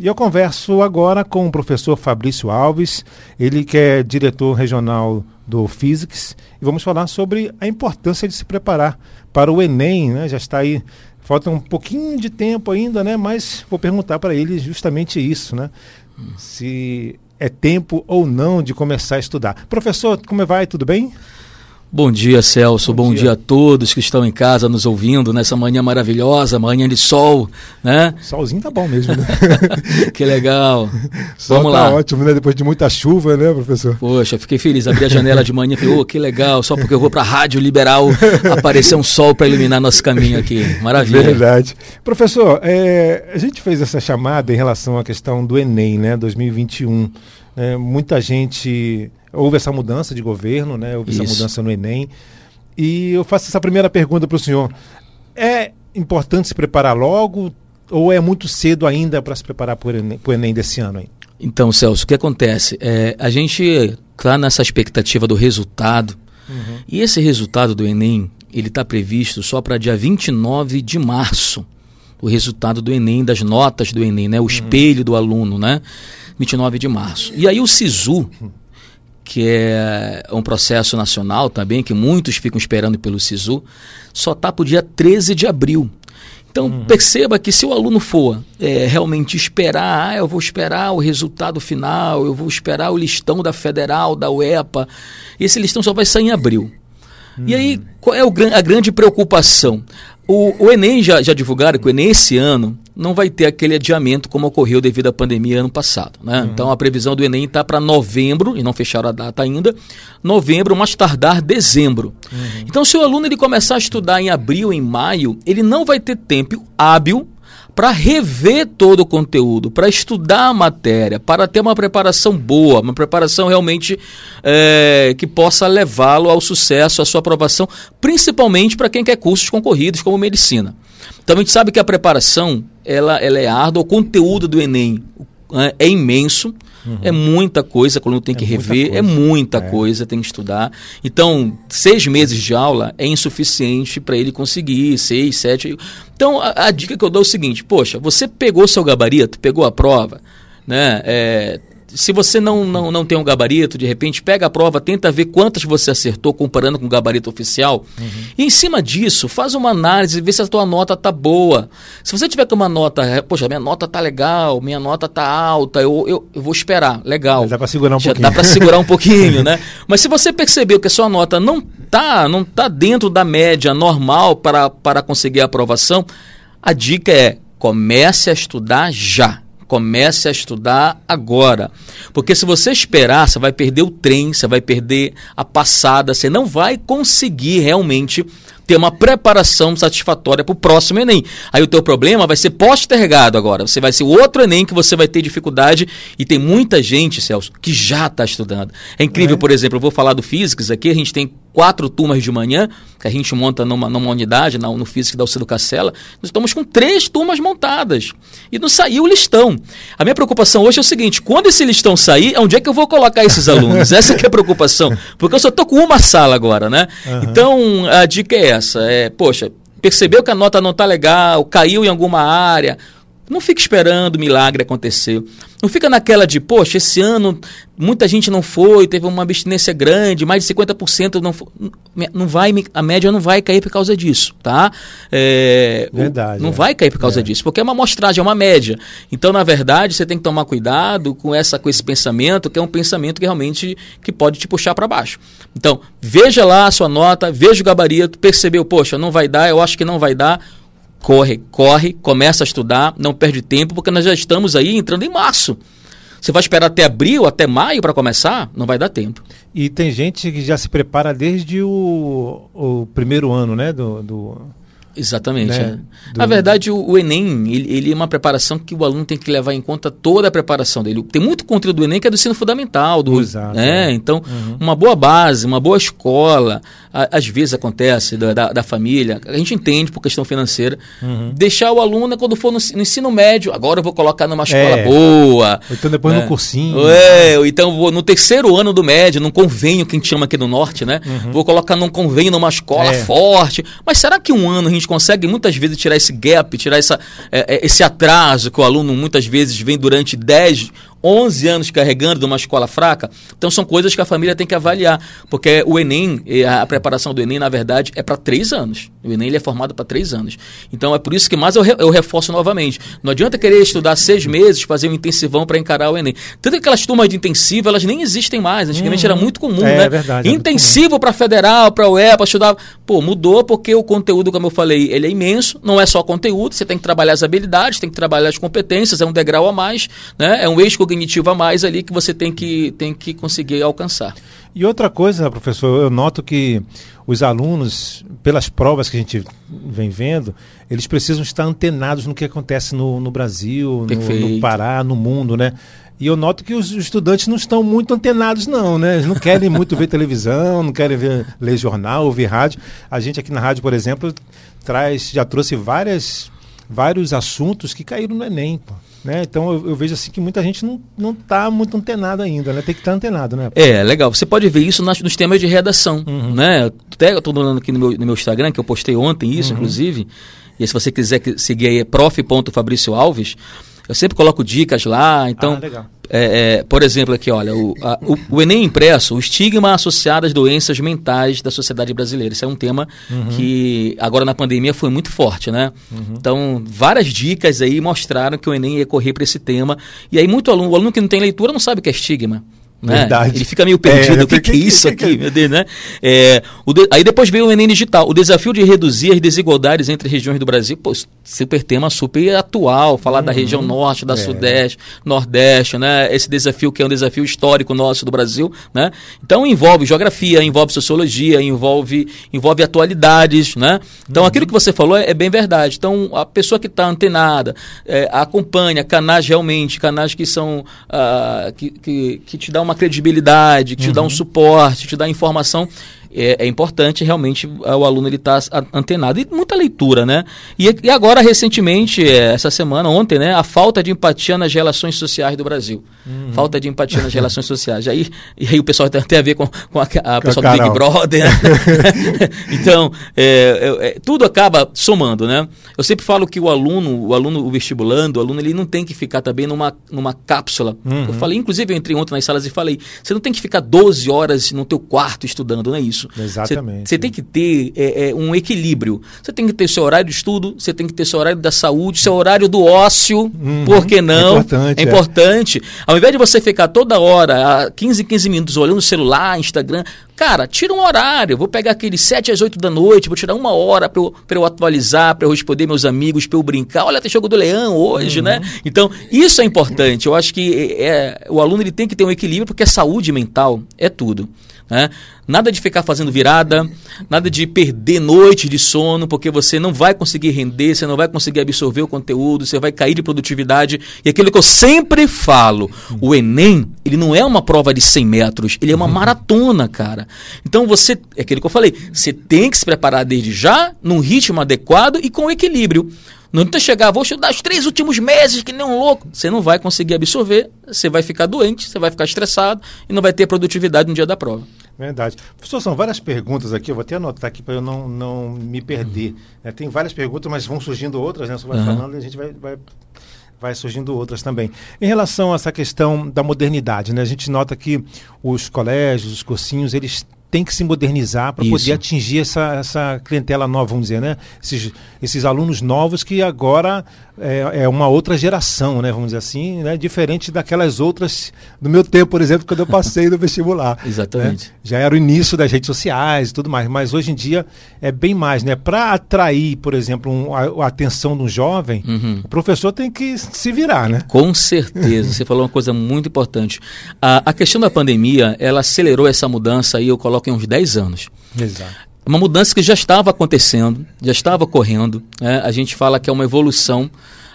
E eu converso agora com o professor Fabrício Alves, ele que é diretor regional do Physics, e vamos falar sobre a importância de se preparar para o Enem, né? Já está aí, falta um pouquinho de tempo ainda, né? Mas vou perguntar para ele justamente isso, né? Se é tempo ou não de começar a estudar. Professor, como vai? Tudo bem? Bom dia, Celso. Bom, Bom dia. dia. a todos que estão em casa nos ouvindo nessa manhã maravilhosa, manhã de sol, né? Solzinho tá bom mesmo, né? que legal. Sol Vamos tá lá. ótimo, né? Depois de muita chuva, né, professor? Poxa, fiquei feliz. Abri a janela de manhã e falei, oh, que legal. Só porque eu vou para a Rádio Liberal aparecer um sol para iluminar nosso caminho aqui. Maravilha. Verdade. Professor, é, a gente fez essa chamada em relação à questão do Enem, né, 2021. É, muita gente houve essa mudança de governo, né? Houve Isso. essa mudança no Enem. E eu faço essa primeira pergunta para o senhor. É importante se preparar logo ou é muito cedo ainda para se preparar para o Enem, Enem, desse ano? Hein? Então, Celso, o que acontece? É, a gente está nessa expectativa do resultado. Uhum. E esse resultado do Enem, ele está previsto só para dia 29 de março. O resultado do Enem, das notas do Enem, né? O uhum. espelho do aluno, né? 29 de março. E aí o SISU, que é um processo nacional também, que muitos ficam esperando pelo SISU, só está para o dia 13 de abril. Então uhum. perceba que se o aluno for é, realmente esperar, ah, eu vou esperar o resultado final, eu vou esperar o listão da Federal, da UEPA, esse listão só vai sair em abril. Uhum. E aí, qual é o, a grande preocupação? O, o Enem já, já divulgaram que o Enem esse ano não vai ter aquele adiamento como ocorreu devido à pandemia ano passado. Né? Uhum. Então a previsão do Enem está para novembro, e não fecharam a data ainda, novembro, mais tardar dezembro. Uhum. Então se o aluno ele começar a estudar em abril, em maio, ele não vai ter tempo hábil para rever todo o conteúdo, para estudar a matéria, para ter uma preparação boa, uma preparação realmente é, que possa levá-lo ao sucesso, à sua aprovação, principalmente para quem quer cursos concorridos como medicina. Então a gente sabe que a preparação ela, ela é árdua, o conteúdo do Enem é, é imenso. Uhum. É muita coisa, quando tem que é rever, muita é muita é. coisa, tem que estudar. Então, seis meses de aula é insuficiente para ele conseguir, seis, sete. Então, a, a, dica que eu dou é o seguinte: poxa, você pegou seu gabarito, pegou a prova, né? É, se você não, não, não tem um gabarito, de repente pega a prova, tenta ver quantas você acertou comparando com o gabarito oficial. Uhum. E em cima disso, faz uma análise, vê se a tua nota tá boa. Se você tiver com uma nota, é, poxa, minha nota tá legal, minha nota tá alta, eu, eu, eu vou esperar, legal. Mas dá para segurar um Já pouquinho. Dá para segurar um pouquinho, né? Mas se você percebeu que a sua nota não tá, não tá dentro da média normal para, para conseguir a aprovação, a dica é comece a estudar já Comece a estudar agora. Porque se você esperar, você vai perder o trem, você vai perder a passada, você não vai conseguir realmente ter uma preparação satisfatória para o próximo Enem. Aí o teu problema vai ser postergado agora. Você vai ser o outro Enem que você vai ter dificuldade e tem muita gente, Celso, que já está estudando. É incrível, é. por exemplo, eu vou falar do Physics aqui, a gente tem quatro turmas de manhã, que a gente monta numa, numa unidade, no Physics da Alcido Cacela, nós estamos com três turmas montadas. E não saiu o listão. A minha preocupação hoje é o seguinte, quando esse listão sair, é onde é que eu vou colocar esses alunos? Essa é a preocupação. Porque eu só estou com uma sala agora, né? Uhum. Então, a dica é essa. É, poxa, percebeu que a nota não está legal, caiu em alguma área, não fique esperando o milagre acontecer. Não fica naquela de, poxa, esse ano muita gente não foi, teve uma abstinência grande, mais de 50% não foi. Não vai, a média não vai cair por causa disso, tá? É, verdade. Não é. vai cair por causa é. disso, porque é uma amostragem, é uma média. Então, na verdade, você tem que tomar cuidado com, essa, com esse pensamento, que é um pensamento que realmente que pode te puxar para baixo. Então, veja lá a sua nota, veja o gabarito, percebeu, poxa, não vai dar, eu acho que não vai dar corre, corre, começa a estudar, não perde tempo, porque nós já estamos aí entrando em março. Você vai esperar até abril, até maio para começar? Não vai dar tempo. E tem gente que já se prepara desde o, o primeiro ano, né? Do, do Exatamente. Né? É. Do... Na verdade, o, o Enem, ele, ele, é uma preparação que o aluno tem que levar em conta toda a preparação dele. Tem muito conteúdo do Enem que é do ensino fundamental. Do, Exato. Né? É. Então, uhum. uma boa base, uma boa escola, a, às vezes acontece da, da, da, família, a gente entende por questão financeira, uhum. deixar o aluno, quando for no, no, ensino médio, agora eu vou colocar numa escola é. boa. Ou então depois né? no cursinho. É, ou então vou no terceiro ano do médio, num convênio que a gente chama aqui no norte, né? Uhum. Vou colocar num convênio numa escola é. forte. Mas será que um ano a gente conseguem muitas vezes tirar esse gap, tirar essa, é, é esse atraso que o aluno muitas vezes vem durante 10, 11 anos carregando de uma escola fraca. Então são coisas que a família tem que avaliar, porque o Enem, a preparação do Enem, na verdade, é para três anos. O Enem ele é formado para três anos. Então é por isso que mais eu, eu reforço novamente. Não adianta querer estudar seis meses, fazer um intensivão para encarar o Enem. Tanto que aquelas turmas de intensivo, elas nem existem mais. Antigamente uhum. era muito comum, é, né? É verdade. Intensivo para federal, para UEPA, para estudar. Pô, mudou porque o conteúdo, como eu falei, ele é imenso. Não é só conteúdo, você tem que trabalhar as habilidades, tem que trabalhar as competências, é um degrau a mais, né? É um eixo cognitivo a mais ali que você tem que, tem que conseguir alcançar. E outra coisa, professor, eu noto que os alunos, pelas provas que a gente vem vendo, eles precisam estar antenados no que acontece no, no Brasil, no, no, Pará, no mundo, né? E eu noto que os estudantes não estão muito antenados, não, né? Eles não querem muito ver televisão, não querem ver, ler jornal, ouvir rádio. A gente aqui na rádio, por exemplo, traz, já trouxe várias, vários assuntos que caíram no Enem. Pô. Né? Então eu, eu, vejo assim que muita gente não, não tá muito antenado ainda, né? Tem que estar tá antenado, né? É, legal. Você pode ver isso nas, nos temas de redação, uhum. né? Até eu estou dando aqui no meu, no meu Instagram, que eu postei ontem isso, uhum. inclusive. E se você quiser seguir aí, é prof.fabrício Alves, eu sempre coloco dicas lá, então... Ah, legal. É, é, por exemplo, aqui, olha, o, a, o, o, Enem impresso, o estigma associado às doenças mentais da sociedade brasileira. Isso é um tema uhum. que agora na pandemia foi muito forte, né? Uhum. Então, várias dicas aí mostraram que o Enem ia correr para esse tema. E aí, muito aluno, o aluno que não tem leitura não sabe o que é estigma. Né? Verdade. Ele fica meio perdido. É, o que, que, é isso aqui, meu Deus, né? É, de, aí depois veio o Enem Digital. O desafio de reduzir as desigualdades entre regiões do Brasil, pô, super tema super atual, falar uhum. da região norte, da é. sudeste, nordeste, né? Esse desafio que é um desafio histórico nosso do Brasil, né? Então envolve geografia, envolve sociologia, envolve, envolve atualidades, né? Então uhum. aquilo que você falou é, é, bem verdade. Então a pessoa que está antenada, é, acompanha canais realmente, canais que são, uh, que, que, que te dão uma credibilidade, que te dá um uhum. suporte, te dá informação é, é, importante realmente o aluno ele estar tá antenado. E muita leitura, né? E, e agora, recentemente, é, essa semana, ontem, né? A falta de empatia nas relações sociais do Brasil. Uhum. Falta de empatia nas relações sociais. Aí, e aí o pessoal tem, tem a ver com, com a, a pessoa do Big Brother. Né? então, é, é, é, tudo acaba somando, né? Eu sempre falo que o aluno, o aluno, o vestibulando, o aluno, ele não tem que ficar também numa, numa cápsula. Uhum. Eu falei, inclusive, eu entrei ontem nas salas e falei, você não tem que ficar 12 horas no teu quarto estudando, não é isso isso. Exatamente. Você tem que ter é, é, um equilíbrio. Você tem que ter seu horário de estudo, você tem que ter seu horário da saúde, seu horário do ócio, uhum, por que não? É importante. É importante. Ao invés de você ficar toda hora, 15, 15 minutos, olhando o celular, Instagram, cara, tira um horário. Vou pegar aqueles 7 às 8 da noite, vou tirar uma hora para eu, eu atualizar, para eu responder meus amigos, para eu brincar. Olha, tem jogo do Leão hoje, né? uhum. né? Então, isso é importante. Eu acho que é, é, o aluno ele tem que ter um equilíbrio, porque a saúde mental é tudo. Né? Nada de ficar fazendo virada, nada de perder noite de sono, porque você não vai conseguir render, você não vai conseguir absorver o conteúdo, você vai cair de produtividade. E aquilo que eu sempre falo, o Enem, ele não é uma prova de 100 metros, ele é uma maratona, cara. Então você, é aquilo que eu falei, você tem que se preparar desde já, num ritmo adequado e com equilíbrio. Não tenta chegar, vou estudar os três últimos meses, que nem um louco. Você não vai conseguir absorver, você vai ficar doente, você vai ficar estressado e não vai ter produtividade no dia da prova. Verdade. Professor, são várias perguntas aqui, eu vou até anotar aqui para eu não, não me perder. Uhum. É, tem várias perguntas, mas vão surgindo outras, né? Você vai uhum. falando e a gente vai, vai, vai surgindo outras também. Em relação a essa questão da modernidade, né? A gente nota que os colégios, os cursinhos, eles tem que se modernizar para poder atingir essa, essa clientela nova, vamos dizer, né? Esses, esses alunos novos que agora é, é, uma outra geração, né? Vamos dizer assim, né? Diferente daquelas outras do meu tempo, por exemplo, quando eu passei no vestibular. Exatamente. Né? Já era o início das redes sociais e tudo mais, mas hoje em dia é bem mais, né? Para atrair, por exemplo, um, a, a, atenção do jovem, uhum. o professor tem que se virar, né? Com certeza. Você falou uma coisa muito importante. A, a questão da pandemia, ela acelerou essa mudança aí, eu coloco em uns 10 anos. Exato. Uma mudança que já estava acontecendo, já estava ocorrendo. Né? A gente fala que é uma evolução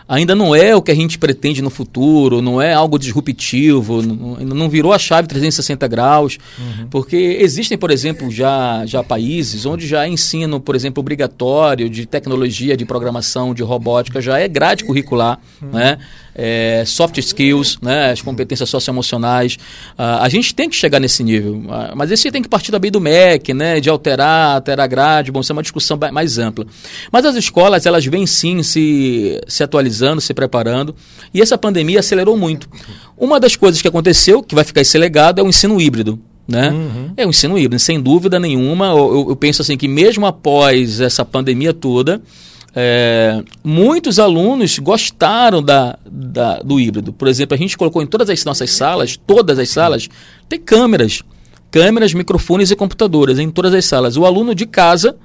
ainda não é o que a gente pretende no futuro, não é algo disruptivo, não, não virou a chave 360 graus, uhum. porque existem, por exemplo, já, já países onde já ensino, por exemplo, obrigatório de tecnologia, de programação, de robótica, já é grade curricular, uhum. né? É, soft skills, né, as competências socioemocionais. Uh, a gente tem que chegar nesse nível, uh, mas esse tem que partir também do MEC, né, de alterar, alterar a grade, bom, isso é uma discussão mais ampla. Mas as escolas, elas vêm sim se, se atualizando, se preparando, e essa pandemia acelerou muito. Uma das coisas que aconteceu, que vai ficar esse legado, é o ensino híbrido. Né? Uhum. É um ensino híbrido, sem dúvida nenhuma. Eu, eu, penso assim que mesmo após essa pandemia toda, é, muitos alunos gostaram da, da, do híbrido. Por exemplo, a gente colocou em todas as nossas salas, todas as salas, tem câmeras. Câmeras, microfones e computadores em todas as salas. O aluno de casa,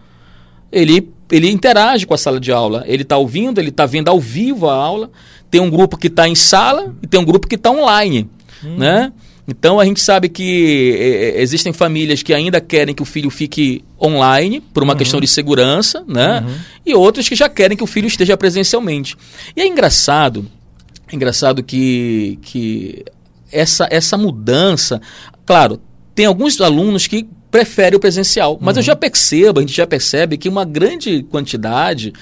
ele, ele interage com a sala de aula. Ele está ouvindo, ele está vendo ao vivo a aula. Tem um grupo que está em sala e tem um grupo que está online. Hum. Né? Então a gente sabe que é, existem famílias que ainda querem que o filho fique online por uma uhum. questão de segurança, né? Uhum. E outras que já querem que o filho esteja presencialmente. E é engraçado, é engraçado que, que essa, essa mudança, claro, tem alguns alunos que prefere o presencial. Mas uhum. eu já percebo, a gente já percebe que uma grande quantidade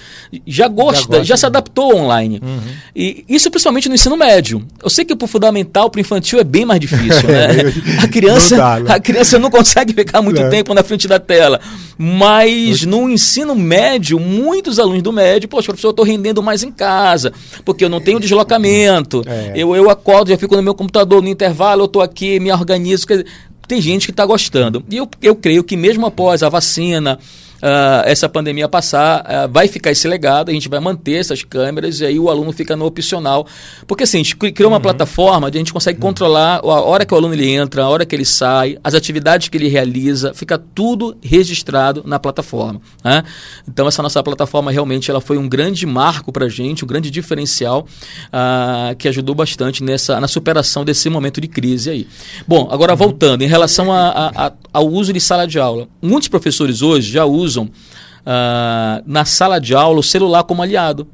já gosta, já, gosta, já se adaptou online. Uhum. E isso principalmente no ensino médio. Eu sei que para o fundamental, para o infantil é bem mais difícil, né? a criança, dá, né? a criança não consegue ficar muito é. tempo na frente da tela. Mas no ensino médio, muitos alunos do médio, poxa, professor, eu estou rendendo mais em casa, porque eu não tenho deslocamento. É. Eu, eu acordo, já fico no meu computador, no intervalo, eu estou aqui, me organizo. Quer dizer, tem gente que está gostando. E eu, eu creio que mesmo após a vacina, uh, essa pandemia passar, uh, vai ficar esse legado, a gente vai manter essas câmeras e aí o aluno fica no opcional. Porque assim, a gente criou uma uhum. plataforma onde a gente consegue uhum. controlar a hora que o aluno ele entra, a hora que ele sai, as atividades que ele realiza, fica tudo registrado na plataforma. Né? Então essa nossa plataforma realmente ela foi um grande marco para a gente, um grande diferencial uh, que ajudou bastante nessa, na superação desse momento de crise aí. Bom, agora uhum. voltando, em relação a, a, a, ao uso de sala de aula. Muitos professores hoje já usam usam uh, na sala de aula o celular como aliado.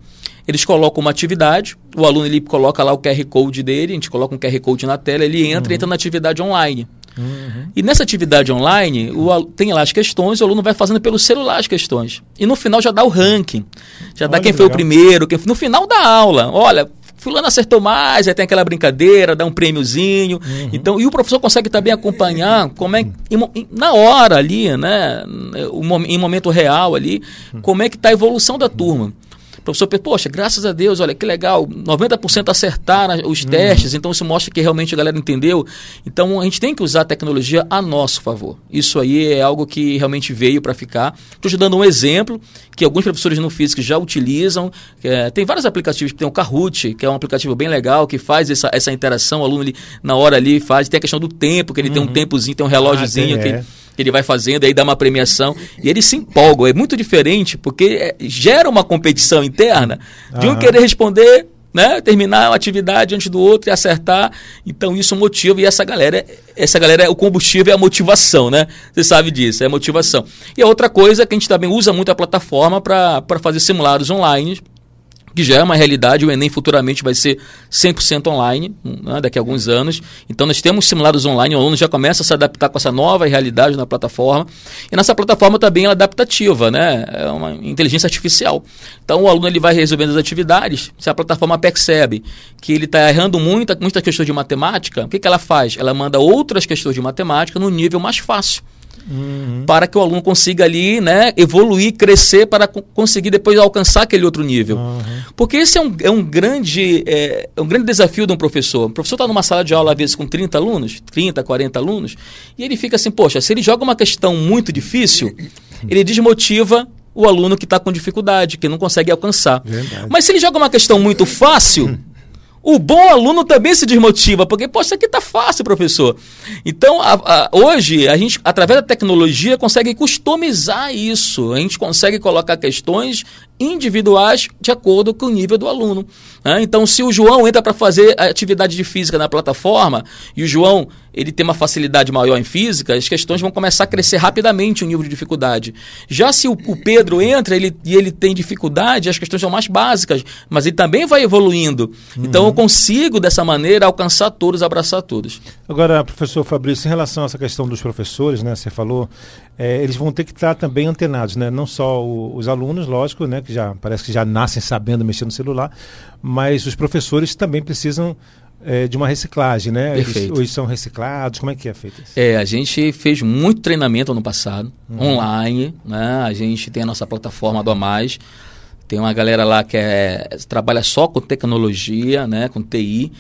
Eles colocam uma atividade, o aluno ele coloca lá o QR Code dele, a gente coloca um QR Code na tela, ele entra uhum. entra na atividade online. Uhum. E nessa atividade online, o, tem lá as questões, o aluno vai fazendo pelo celular as questões. E no final já dá o ranking. Já Olha dá quem foi o primeiro, quem, no final da aula. Olha, fulano acertou mais, aí tem aquela brincadeira, dá um prêmiozinho. Uhum. Então, e o professor consegue também acompanhar como é na hora ali, né, em momento real ali, como é que está a evolução da turma. O professor pensa, poxa, graças a Deus, olha que legal, 90% acertaram os uhum. testes, então isso mostra que realmente a galera entendeu. Então a gente tem que usar a tecnologia a nosso favor. Isso aí é algo que realmente veio para ficar. Estou te dando um exemplo que alguns professores no físico já utilizam. É, tem vários aplicativos, tem o Kahoot, que é um aplicativo bem legal, que faz essa, essa interação, o aluno ali, na hora ali faz. Tem a questão do tempo, que ele uhum. tem um uhum. tempozinho, tem um relógiozinho ah, tem, que é que ele vai fazendo, aí dá uma premiação, e eles se empolgam. É muito diferente, porque é, gera uma competição interna de um querer responder né, terminar uma atividade antes do outro e acertar. Então isso motiva e essa galera, essa galera, o combustível é a motivação, né? Você sabe disso, é a motivação. E a outra coisa é que a gente também usa muito a plataforma para fazer simulados online que já é uma realidade, o Enem futuramente vai ser 100% online, né, daqui a alguns anos. Então nós temos simulados online, o aluno já começa a se adaptar com essa nova realidade na plataforma. E nessa plataforma também é adaptativa, né? é uma inteligência artificial. Então o aluno ele vai resolvendo as atividades, se a plataforma percebe que ele está errando muita, muitas questões de matemática, o que, que ela faz? Ela manda outras questões de matemática no nível mais fácil. Uhum. para que o aluno consiga ali né, evoluir, crescer para conseguir depois alcançar aquele outro nível. Uhum. Porque esse é um, é um, grande, é, é um grande desafio de um professor. O professor está numa sala de aula, às vezes, com 30 alunos, 30, 40 alunos, e ele fica assim, poxa, se ele joga uma questão muito difícil, ele desmotiva o aluno que está com dificuldade, que não consegue alcançar. Verdade. Mas se ele joga uma questão muito fácil, o bom aluno também se desmotiva, porque, poxa, isso aqui está fácil, professor. Então, a, a, hoje, a gente, através da tecnologia, consegue customizar isso. A gente consegue colocar questões individuais de acordo com o nível do aluno. Né? Então, se o João entra para fazer atividade de física na plataforma e o João ele tem uma facilidade maior em física, as questões vão começar a crescer rapidamente o nível de dificuldade. Já se o, o Pedro entra ele, e ele tem dificuldade, as questões são mais básicas, mas ele também vai evoluindo. Uhum. Então, eu consigo, dessa maneira, alcançar todos, abraçar todos. Agora, professor Fabrício, em relação a essa questão dos professores, né, você falou é, eles vão ter que estar também antenados, né? Não só o, os alunos, lógico, né? Que já parece que já nascem sabendo mexer no celular, mas os professores também precisam é, de uma reciclagem, né? Eles, eles, são reciclados, como é que é feito isso? É, a gente fez muito treinamento no passado, uhum. online, né? A gente tem a nossa plataforma do A Mais, tem uma galera lá que é, trabalha só com tecnologia, né? Com TI,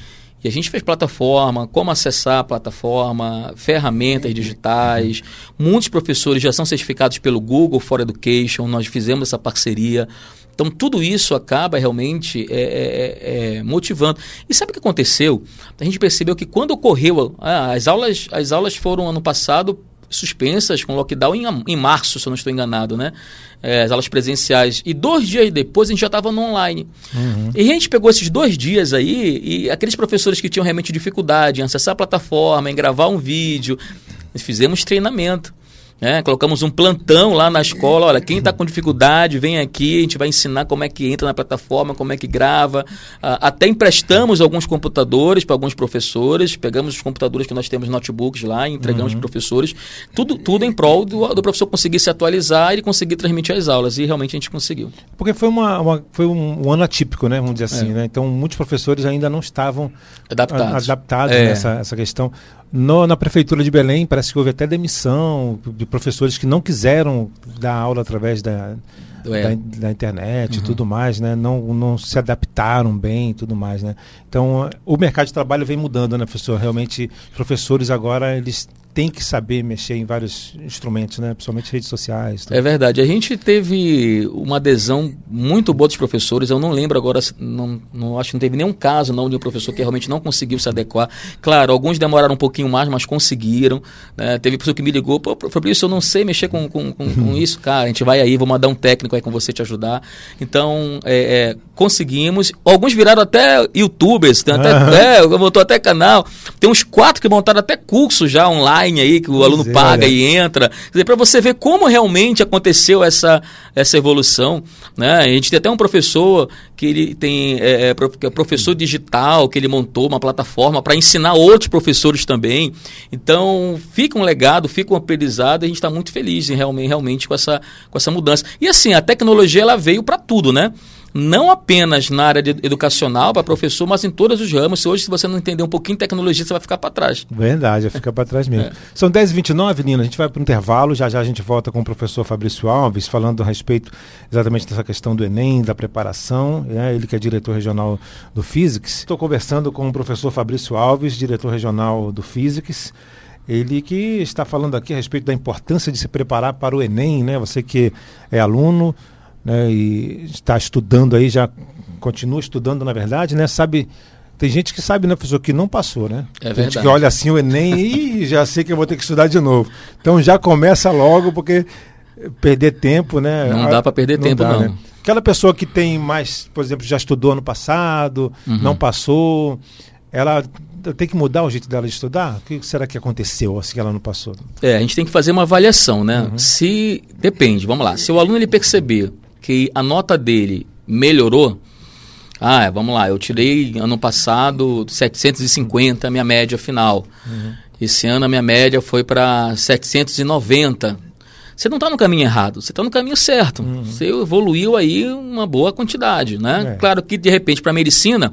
e a gente fez plataforma, como acessar a plataforma, ferramentas digitais. Muitos professores já são certificados pelo Google for Education, nós fizemos essa parceria. Então, tudo isso acaba realmente é, é, é, motivando. E sabe o que aconteceu? A gente percebeu que quando ocorreu, ah, as, aulas, as aulas foram ano passado suspensas com lockdown em, em março, se eu não estou enganado, né? É, as aulas presenciais. E dois dias depois a gente já estava no online. Uhum. E a gente pegou esses dois dias aí e aqueles professores que tinham realmente dificuldade em acessar a plataforma, em gravar um vídeo, fizemos treinamento. É, colocamos um plantão lá na escola. Olha, quem está com dificuldade, vem aqui, a gente vai ensinar como é que entra na plataforma, como é que grava. Ah, até emprestamos alguns computadores para alguns professores, pegamos os computadores que nós temos notebooks lá e entregamos uhum. para professores. Tudo, tudo em prol do, do, professor conseguir se atualizar e conseguir transmitir as aulas. E realmente a gente conseguiu. Porque foi, uma, uma foi um, um, ano atípico, né? Vamos dizer assim. É. Né? Então, muitos professores ainda não estavam adaptados, adaptados é. nessa essa questão. No, na prefeitura de Belém, parece que houve até demissão de professores que não quiseram dar aula através da, da, da, internet uhum. e tudo mais, né? Não, não se adaptaram bem e tudo mais, né? Então, o mercado de trabalho vem mudando, né, professor? Realmente, os professores agora, eles tem que saber mexer em vários instrumentos, né? principalmente redes sociais. Tudo. É verdade. A gente teve uma adesão muito boa dos professores. Eu não lembro agora, não, não acho que não teve nenhum caso não de um professor que realmente não conseguiu se adequar. Claro, alguns demoraram um pouquinho mais, mas conseguiram. Né? Teve professor que me ligou, pô, Fabrício, eu não sei mexer com, com, com, com, isso, cara. A gente vai aí, vou mandar um técnico aí com você te ajudar. Então, é, é, conseguimos. Alguns viraram até youtubers, tem até, é, montou até canal. Tem uns quatro que montaram até curso já online online aí que o pois aluno é, paga né? e entra. para você ver como realmente aconteceu essa, essa evolução. Né? A gente tem até um professor que ele tem é, é, é professor digital, que ele montou uma plataforma para ensinar outros professores também. Então, fica um legado, fica um aprendizado e a gente está muito feliz em, realmente, realmente com, essa, com essa mudança. E assim, a tecnologia ela veio para tudo, né? Não apenas na área educacional para professor, mas em todos os ramos. Se hoje, se você não entender um pouquinho de tecnologia, você vai ficar para trás. Verdade, vai ficar para trás mesmo. É. São 10h29, Nina, a gente vai para o intervalo, já já a gente volta com o professor Fabrício Alves, falando a respeito exatamente dessa questão do Enem, da preparação, né? ele que é diretor regional do Physics. Estou conversando com o professor Fabrício Alves, diretor regional do Physics. Ele que está falando aqui a respeito da importância de se preparar para o Enem, né? Você que é aluno, né, e está estudando aí, já continua estudando, na verdade, né? Sabe. Tem gente que sabe, né, professor, que não passou, né? É tem verdade. gente que olha assim o Enem e já sei que eu vou ter que estudar de novo. Então já começa logo, porque perder tempo, né? Não dá para perder não tempo, dá, não. Né? Aquela pessoa que tem mais, por exemplo, já estudou ano passado, uhum. não passou, ela tem que mudar o jeito dela de estudar? O que será que aconteceu assim que ela não passou? É, a gente tem que fazer uma avaliação, né? Uhum. Se depende, vamos lá. Se o aluno ele perceber que a nota dele melhorou, ah, vamos lá, eu tirei ano passado 750, minha média final. Uhum. Esse ano a minha média foi para 790. Você não está no caminho errado, você está no caminho certo. Uhum. Você evoluiu aí uma boa quantidade, né? É. Claro que de repente para medicina,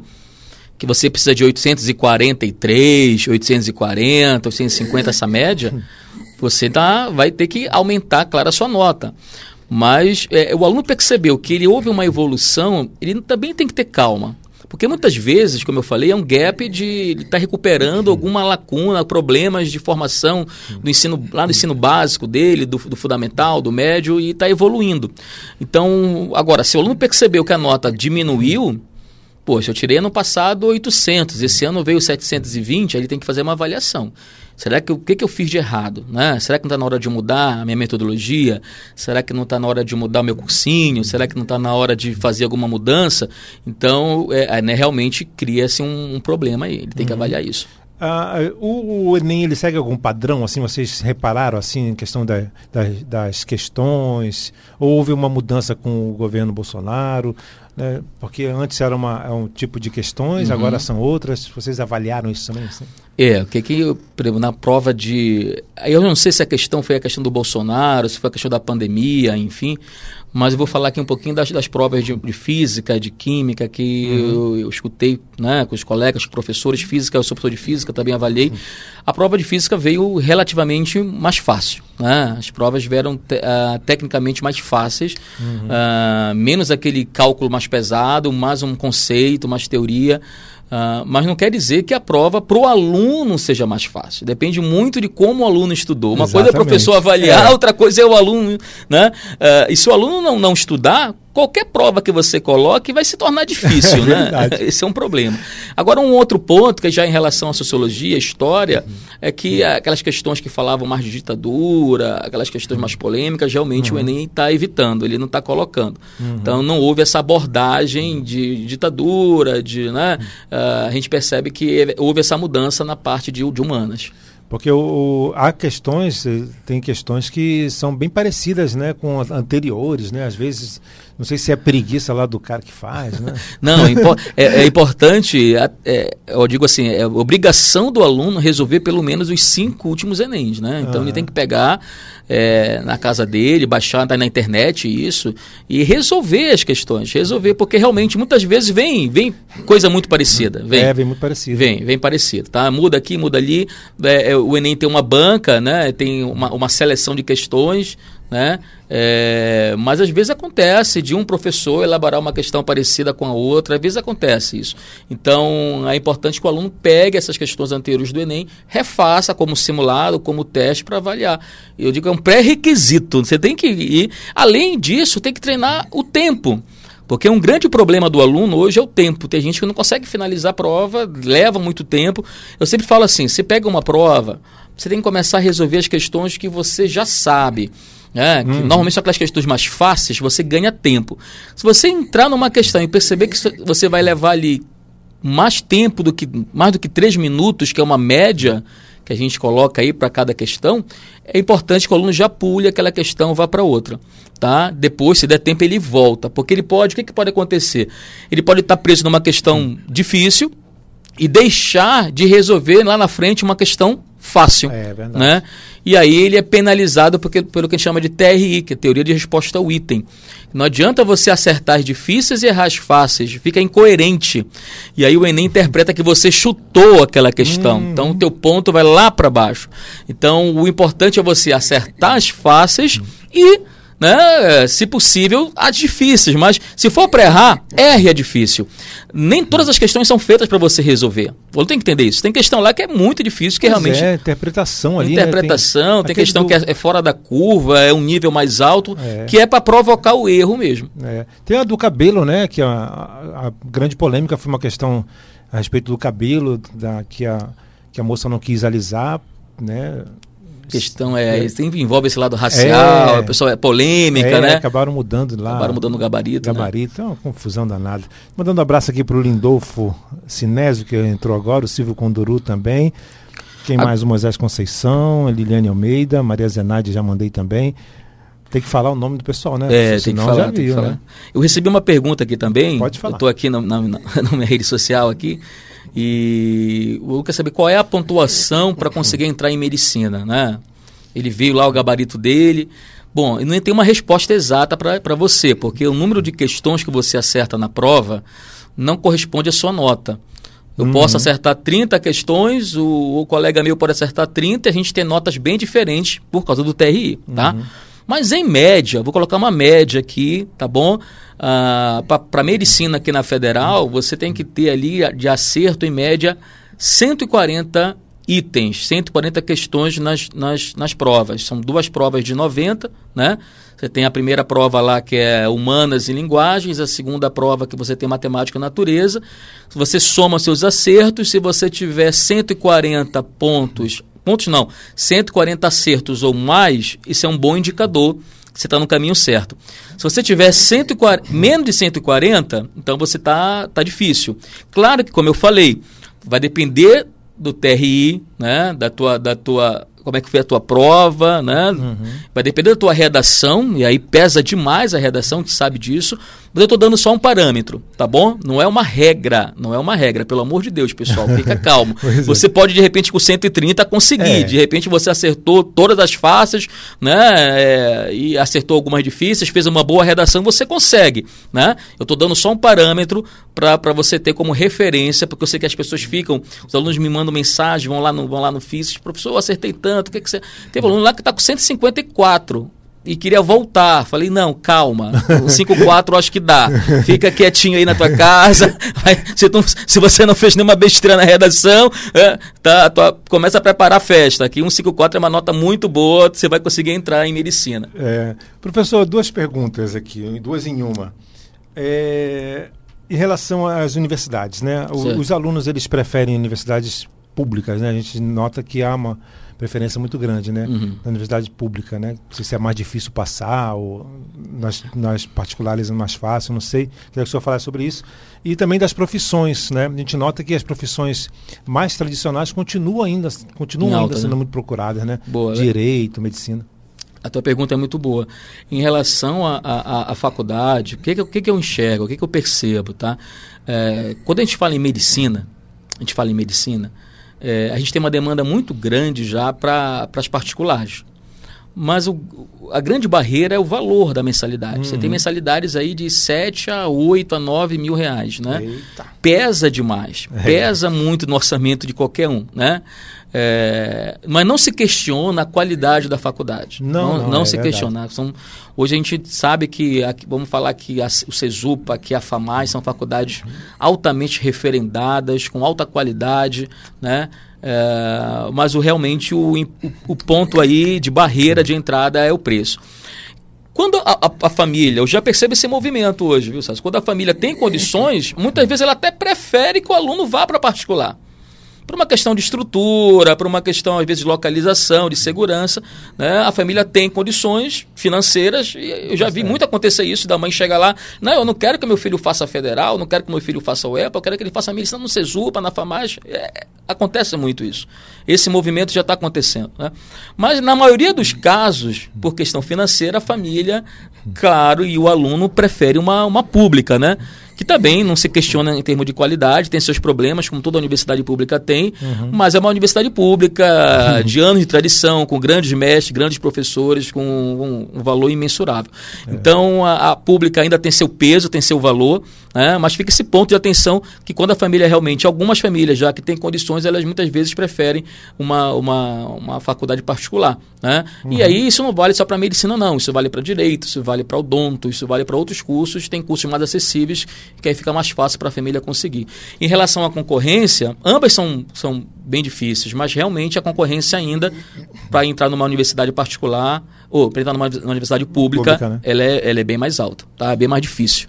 que você precisa de 843, 840, 850 essa média, você tá, vai ter que aumentar, claro, a sua nota. Mas é, o aluno percebeu que ele houve uma evolução, ele também tem que ter calma. Porque muitas vezes, como eu falei, é um gap de estar tá recuperando alguma lacuna, problemas de formação do ensino, lá no ensino básico dele, do, do fundamental, do médio, e está evoluindo. Então, agora, se o aluno percebeu que a nota diminuiu, poxa, eu tirei ano passado 800, esse ano veio 720, aí ele tem que fazer uma avaliação. Será que o que, que eu fiz de errado? Né? Será que não está na hora de mudar a minha metodologia? Será que não está na hora de mudar o meu cursinho? Será que não está na hora de fazer alguma mudança? Então, é, né, realmente cria-se um, um, problema aí. Ele tem uhum. que avaliar isso. Ah, o, o, Enem ele segue algum padrão assim? Vocês repararam assim em questão da, da, das questões? Ou houve uma mudança com o governo Bolsonaro? Né? Porque antes era uma, é um tipo de questões, uhum. agora são outras. Vocês avaliaram isso também? Assim? É, o que que, exemplo, na prova de. Eu não sei se a questão foi a questão do Bolsonaro, se foi a questão da pandemia, enfim, mas eu vou falar aqui um pouquinho das, das provas de, de física, de química, que uhum. eu, eu, escutei né, com os colegas, com professores de física, eu sou professor de física, também avaliei. Uhum. A prova de física veio relativamente mais fácil. Né? As provas vieram te, uh, tecnicamente mais fáceis, uhum. uh, menos aquele cálculo mais pesado, mais um conceito, mais teoria. Uh, mas não quer dizer que a prova para o aluno seja mais fácil. Depende muito de como o aluno estudou. Uma Exatamente. coisa é o professor avaliar, é. outra coisa é o aluno. Né? Uh, e se o aluno não, não estudar, qualquer prova que você coloque vai se tornar difícil, é né? Esse é um problema. Agora, um outro ponto, que já em relação à sociologia, história, uhum. é que aquelas questões que falavam mais de ditadura, aquelas questões mais polêmicas, realmente uhum. o Enem está evitando, ele não está colocando. Uhum. Então, não houve essa abordagem de ditadura, de, né? Uh, a gente percebe que houve essa mudança na parte de, de humanas. Porque o, há questões, eh, tem questões que são bem parecidas né, com anteriores, né? Às vezes, não sei se é preguiça lá do cara que faz, né? não, é, é, é importante, é, eu digo assim, é obrigação do aluno resolver pelo menos os cinco últimos Enems, né? Então ele tem que pegar é, na casa dele, baixar na internet isso e resolver as questões, resolver, porque realmente muitas vezes vem, vem coisa muito parecida. Vem, é, vem muito parecida. Vem, vem parecida, tá? Muda aqui, muda ali. É, é, o Enem tem uma banca, né? Tem uma, uma seleção de questões né? É, mas às vezes acontece de um professor elaborar uma questão parecida com a outra, às vezes acontece isso. Então é importante que o aluno pegue essas questões anteriores do Enem, refaça como simulado, como teste para avaliar. Eu digo é um pré-requisito. Você tem que ir. Além disso, tem que treinar o tempo. Porque um grande problema do aluno hoje é o tempo. Tem gente que não consegue finalizar a prova, leva muito tempo. Eu sempre falo assim: você pega uma prova, você tem que começar a resolver as questões que você já sabe. É, uhum. Normalmente são aquelas questões mais fáceis, você ganha tempo. Se você entrar numa questão e perceber que você vai levar ali mais tempo do que mais do que três minutos, que é uma média que a gente coloca aí para cada questão, é importante que o aluno já pule aquela questão vá para outra. Tá? Depois, se der tempo, ele volta. Porque ele pode, o que, que pode acontecer? Ele pode estar preso numa questão difícil e deixar de resolver lá na frente uma questão fácil. É, é verdade. Né? E aí ele é penalizado porque, pelo que a gente chama de TRI, que é Teoria de Resposta ao Item. Não adianta você acertar as difíceis e errar as fáceis, fica incoerente. E aí o Enem interpreta que você chutou aquela questão. Hum. Então o teu ponto vai lá para baixo. Então o importante é você acertar as fáceis e né? Se possível, as difíceis, mas se for para errar, erre a difícil. Nem todas as questões são feitas para você resolver. Você tem que entender isso. Tem questão lá que é muito difícil, que pois realmente. É, interpretação ali. Interpretação, né? tem, tem questão do... que é, é, fora da curva, é um nível mais alto, é. que é para provocar o erro mesmo. É. Tem a do cabelo, né? Que a, a, a grande polêmica foi uma questão a respeito do cabelo, da, que, a, que a moça não quis alisar, né? Questão é, é, sempre envolve esse lado racial, é, a pessoa é polêmica, é, né? Acabaram mudando lá. Acabaram mudando o gabarito. Né? Gabarito, né? é uma confusão danada. Mandando um abraço aqui para o Lindolfo Sinésio, que entrou agora, o Silvio Conduru também. Quem a... mais? O Moisés Conceição, a Liliane Almeida, Maria Zenade já mandei também. Tem que falar o nome do pessoal, né? É, tem que falar, já viu, né? Eu recebi uma pergunta aqui também. Pode falar. Eu estou aqui na, na, na, na minha rede social aqui. E o quer saber qual é a pontuação para conseguir entrar em medicina, né? Ele veio lá o gabarito dele. Bom, não tem uma resposta exata para você, porque o número de questões que você acerta na prova não corresponde à sua nota. Eu uhum. posso acertar 30 questões, o, o, colega meu pode acertar 30 e a gente tem notas bem diferentes por causa do TRI, tá? Uhum. Mas em média, vou colocar uma média aqui, tá bom? Uh, Para medicina aqui na federal, você tem que ter ali de acerto em média 140 itens, 140 questões nas, nas, nas provas. São duas provas de 90, né? Você tem a primeira prova lá que é humanas e linguagens, a segunda prova que você tem matemática e natureza. Você soma seus acertos, se você tiver 140 pontos pontos não, 140 acertos ou mais, isso é um bom indicador que você está no caminho certo. Se você tiver 140, menos de 140, então você está tá difícil. Claro que, como eu falei, vai depender do TRI, né, da tua, da tua como é que foi a tua prova, né? Uhum. Vai depender da tua redação, e aí pesa demais a redação, que sabe disso, Mas eu estou dando só um parâmetro, tá bom? Não é uma regra, não é uma regra, pelo amor de Deus, pessoal, fica calmo. É. você pode, de repente, com 130 conseguir. É. De repente você acertou todas as faces, né? É, e acertou algumas difíceis, fez uma boa redação, você consegue, né? Eu estou dando só um parâmetro para você ter como referência, porque eu sei que as pessoas ficam, os alunos me mandam mensagem, vão lá no, vão lá no FIS, professor, eu acertei tanto, o que, que você. Tem um aluno lá que está com 154 e queria voltar. Falei, não, calma. O 5-4 acho que dá. Fica quietinho aí na tua casa. se, tu, se, você não fez nenhuma besteira na redação, é, tá, tua, começa a preparar a festa. Aqui um 5-4 é uma nota muito boa, você vai conseguir entrar em medicina. É, professor, duas perguntas aqui, duas em uma. É, em relação às universidades, né? O, os alunos eles preferem universidades públicas, né? A gente nota que há uma preferência muito grande, né? Uhum. Na universidade pública, né? Não sei se é mais difícil passar ou nas, nas particulares é mais fácil, não sei. Queria que o senhor falasse sobre isso. E também das profissões, né? A gente nota que as profissões mais tradicionais continuam ainda, continuam alta, ainda sendo né? muito procuradas, né? Boa, né? Direito, né? medicina. A tua pergunta é muito boa. Em relação à faculdade, o que, que, que, eu enxergo, o que, que eu percebo, tá? É, quando a gente fala em medicina, a gente fala em medicina, é, a gente tem uma demanda muito grande já para as particulares. Mas o, a grande barreira é o valor da mensalidade. Uhum. Você tem uhum. mensalidades aí de 7 a 8 a 9 mil reais, né? Eita. Pesa demais, é. pesa muito no orçamento de qualquer um, né? É, mas não se questiona a qualidade da faculdade. Não, não, não, não é se verdade. questiona. São, hoje a gente sabe que, vamos falar que a, o CESUPA, que a FAMAS são faculdades altamente referendadas, com alta qualidade, né? É, mas o, realmente o, o, o, ponto aí de barreira de entrada é o preço. Quando a, a, a, família, eu já percebo esse movimento hoje, viu, Quando a família tem condições, muitas vezes ela até prefere que o aluno vá para particular por uma questão de estrutura, por uma questão, às vezes, de localização, de segurança. Né? A família tem condições financeiras, e eu já vi muito acontecer isso, da mãe chegar lá, não, eu não quero que meu filho faça federal, não quero que meu filho faça o EPA, eu quero que ele faça medicina no CESUPA, na FAMAS. É, acontece muito isso. Esse movimento já está acontecendo. Né? Mas, na maioria dos casos, por questão financeira, a família, claro, e o aluno prefere uma, uma pública, né? Que também não se questiona em termos de qualidade, tem seus problemas, como toda universidade pública tem, uhum. mas é uma universidade pública uhum. de anos de tradição, com grandes mestres, grandes professores, com um, valor imensurável. É. Então, a, a, pública ainda tem seu peso, tem seu valor, né? mas fica esse ponto de atenção que quando a família realmente, algumas famílias já que têm condições, elas muitas vezes preferem uma, uma, uma faculdade particular. Né? Uhum. E aí isso não vale só para medicina, não. Isso vale para direito, isso vale para odonto, isso vale para outros cursos, tem cursos mais acessíveis que aí fica mais fácil para a família conseguir. Em relação à concorrência, ambas são, são bem difíceis, mas realmente a concorrência ainda para entrar numa universidade particular ou para entrar numa, numa universidade pública, pública né? ela, é, ela é bem mais alta, tá? É bem mais difícil.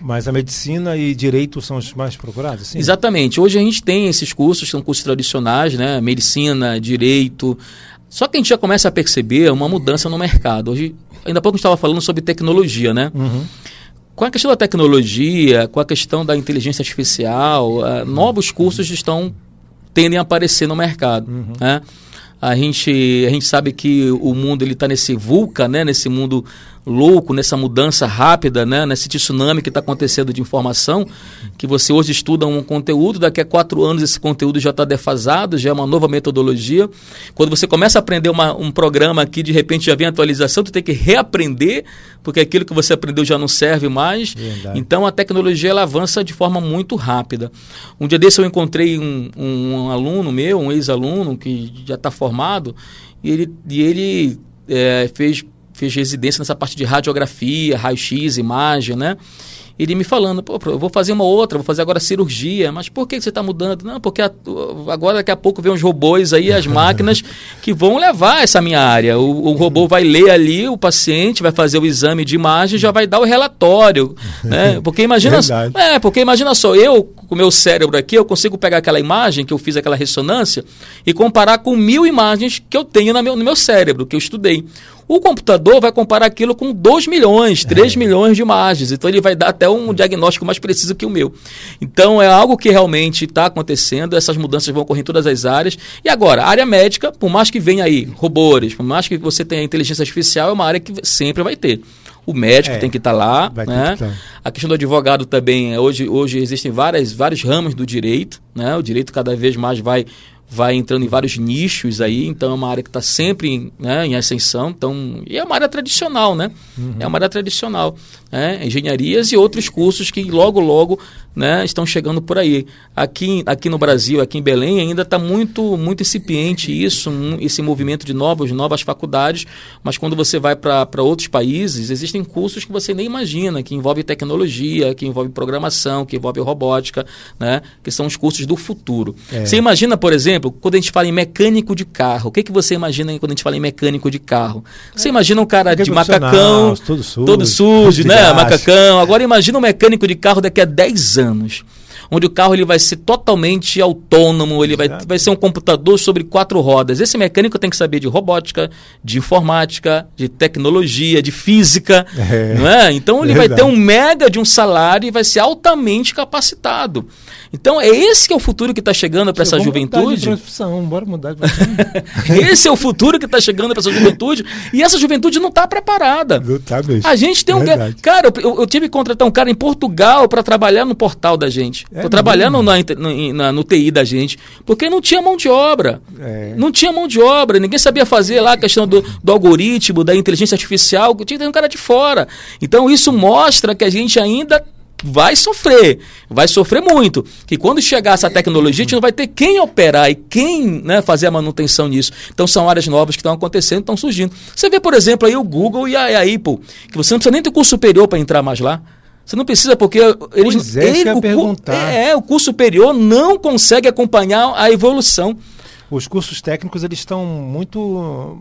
Mas a medicina e direito são os mais procurados? Sim? Exatamente. Hoje a gente tem esses cursos, são cursos tradicionais, né? Medicina, direito. Só que a gente já começa a perceber uma mudança no mercado. Hoje, ainda há pouco a gente estava falando sobre tecnologia, né? Uhum. Com a questão da tecnologia, com a questão da inteligência artificial, uh, novos cursos estão tendem a aparecer no mercado. Uhum. Né? A gente, a gente sabe que o mundo ele está nesse vulca, né? nesse mundo louco, nessa mudança rápida, né? nesse tsunami que está acontecendo de informação, que você hoje estuda um conteúdo, daqui a quatro anos esse conteúdo já está defasado, já é uma nova metodologia. Quando você começa a aprender uma, um programa que de repente já vem atualização, tu tem que reaprender, porque aquilo que você aprendeu já não serve mais. Verdade. Então a tecnologia ela avança de forma muito rápida. Um dia desse eu encontrei um, um aluno meu, um ex-aluno que já está formado, e ele, e ele é, fez fez residência nessa parte de radiografia, raio-x, imagem, né? ele me falando, pô, eu vou fazer uma outra, vou fazer agora cirurgia, mas por que você está mudando? Não, porque a, agora daqui a pouco vem os robôs aí, as máquinas que vão levar essa minha área. O, o, robô vai ler ali o paciente, vai fazer o exame de imagem, já vai dar o relatório, né? Porque imagina, é, porque imagina só, eu com o meu cérebro aqui, eu consigo pegar aquela imagem que eu fiz aquela ressonância e comparar com mil imagens que eu tenho meu, no meu cérebro, que eu estudei. O computador vai comparar aquilo com 2 milhões, 3 é. milhões de imagens. Então ele vai dar até um diagnóstico mais preciso que o meu. Então é algo que realmente está acontecendo, essas mudanças vão ocorrer em todas as áreas. E agora, a área médica, por mais que venha aí robôs, por mais que você tenha inteligência artificial, é uma área que sempre vai ter. o médico é, tem que estar tá lá. Né? Que tá. A questão do advogado também, hoje, hoje existem várias, vários ramos do direito, né? o direito cada vez mais vai vai entrando em vários nichos aí, então é uma área que está sempre né, em ascensão, então, e é uma área tradicional, né? Uhum. É uma área tradicional, né? engenharias e outros cursos que logo, logo né, estão chegando por aí. Aqui, aqui no Brasil, aqui em Belém, ainda está muito, muito incipiente isso, esse movimento de novos, novas faculdades, mas quando você vai para outros países, existem cursos que você nem imagina, que envolvem tecnologia, que envolvem programação, que envolvem robótica, né, que são os cursos do futuro. É. Você imagina, por exemplo, quando a gente fala em mecânico de carro, o que, que você imagina quando a gente fala em mecânico de carro? Você é. imagina um cara de macacão, todo sujo, todo sujo né, macacão. Agora imagina um mecânico de carro daqui a 10 anos anos onde o carro ele vai ser totalmente autônomo, ele vai, vai ser um computador sobre quatro rodas. Esse mecânico tem que saber de robótica, de informática, de tecnologia, de física, é, não é? Então ele verdade. vai ter um mega de um salário e vai ser altamente capacitado. Então é esse que é o futuro que está chegando para essa juventude. Mudar de profissão, bora mudar de esse é o futuro que está chegando para essa juventude e essa juventude não está preparada. Não tá mesmo. A gente tem Verdade. um cara, eu, eu, tive que contratar um cara em Portugal para trabalhar no portal da gente. É Tô trabalhando na, no, na, no TI da gente, porque não tinha mão de obra. É. Não tinha mão de obra, ninguém sabia fazer lá a questão do, do algoritmo, da inteligência artificial, tinha que ter um cara de fora. Então isso mostra que a gente ainda vai sofrer, vai sofrer muito. Que quando chegar essa tecnologia, a gente não vai ter quem operar e quem né, fazer a manutenção nisso. Então são áreas novas que estão acontecendo, estão surgindo. Você vê, por exemplo, aí o Google e a, a Apple, que você não precisa nem ter curso superior para entrar mais lá. Você não precisa, porque eles, pois é, ele, o, perguntar. é, o curso superior não consegue acompanhar a evolução. Os cursos técnicos eles estão muito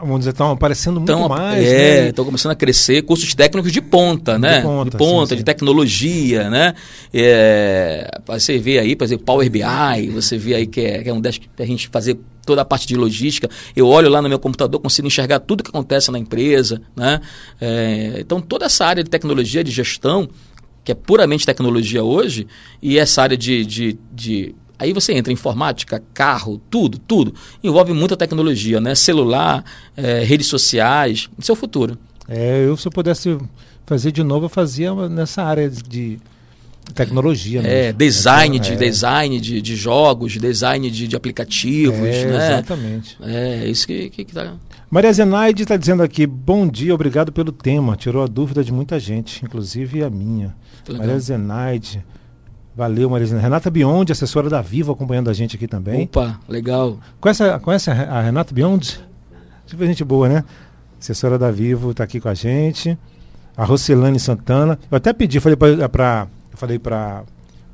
vamos dizer, estão aparecendo muito então, mais. É, estão né? começando a crescer cursos técnicos de ponta, né? De ponta, de, ponta, sim, de tecnologia, né? É, você vê aí, por exemplo, Power BI, você vê aí que é, que é um desk para a gente fazer toda a parte de logística. Eu olho lá no meu computador, consigo enxergar tudo que acontece na empresa, né? É, então, toda essa área de tecnologia, de gestão, que é puramente tecnologia hoje, e essa área de, de, de Aí você entra em informática, carro, tudo, tudo. Envolve muita tecnologia, né? Celular, é, redes sociais. É o futuro. É, eu se eu pudesse fazer de novo, eu fazia nessa área de tecnologia. É, design, é, de, é. design de, de jogos, design de, de aplicativos. É, né? Exatamente. É, isso que, que, que tá... Maria Zenaide está dizendo aqui, bom dia, obrigado pelo tema. Tirou a dúvida de muita gente, inclusive a minha. Maria Zenaide. Valeu, Marisina. Renata Biondi, assessora da Vivo, acompanhando a gente aqui também. Opa, legal. Conhece, conhece a Renata Biondi? Tipo gente boa, né? Assessora da Vivo está aqui com a gente. A Rocelane Santana. Eu até pedi, falei para falei para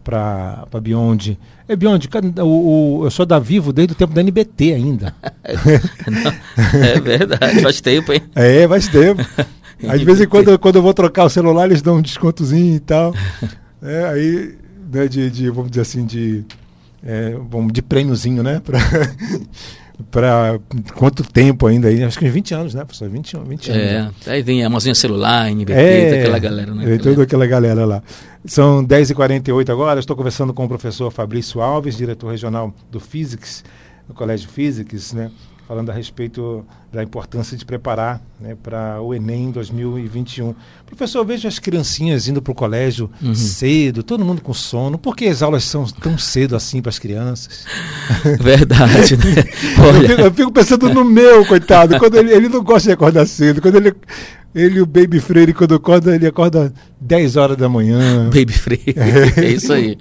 para para Biondi. É Biondi, o, o, eu sou da Vivo desde o tempo da NBT ainda. Não, é verdade, faz tempo, hein? É, faz tempo. Aí de vez em quando, quando eu vou trocar o celular, eles dão um descontozinho e tal. É, aí né, de, de, vamos dizer assim, de, é, vamos, de prêmiozinho, né? para quanto tempo ainda aí? Acho que uns 20 anos, né, professor? 20, 20 anos. É, né? aí vem a Amazonia Celular, NBT, é, aquela galera, né? Toda aquela galera lá. São 10h48 agora, estou conversando com o professor Fabrício Alves, diretor regional do Physics, do Colégio Physics, né? Falando a respeito da importância de preparar né, para o Enem 2021. Professor, eu vejo as criancinhas indo para o colégio uhum. cedo, todo mundo com sono. Por que as aulas são tão cedo assim para as crianças? Verdade, né? Olha. Eu, fico, eu, fico, pensando no meu, coitado, quando ele, ele não gosta de acordar cedo, quando ele ele, o Baby Freire, quando acorda, ele acorda 10 horas da manhã. Baby Freire, é isso aí.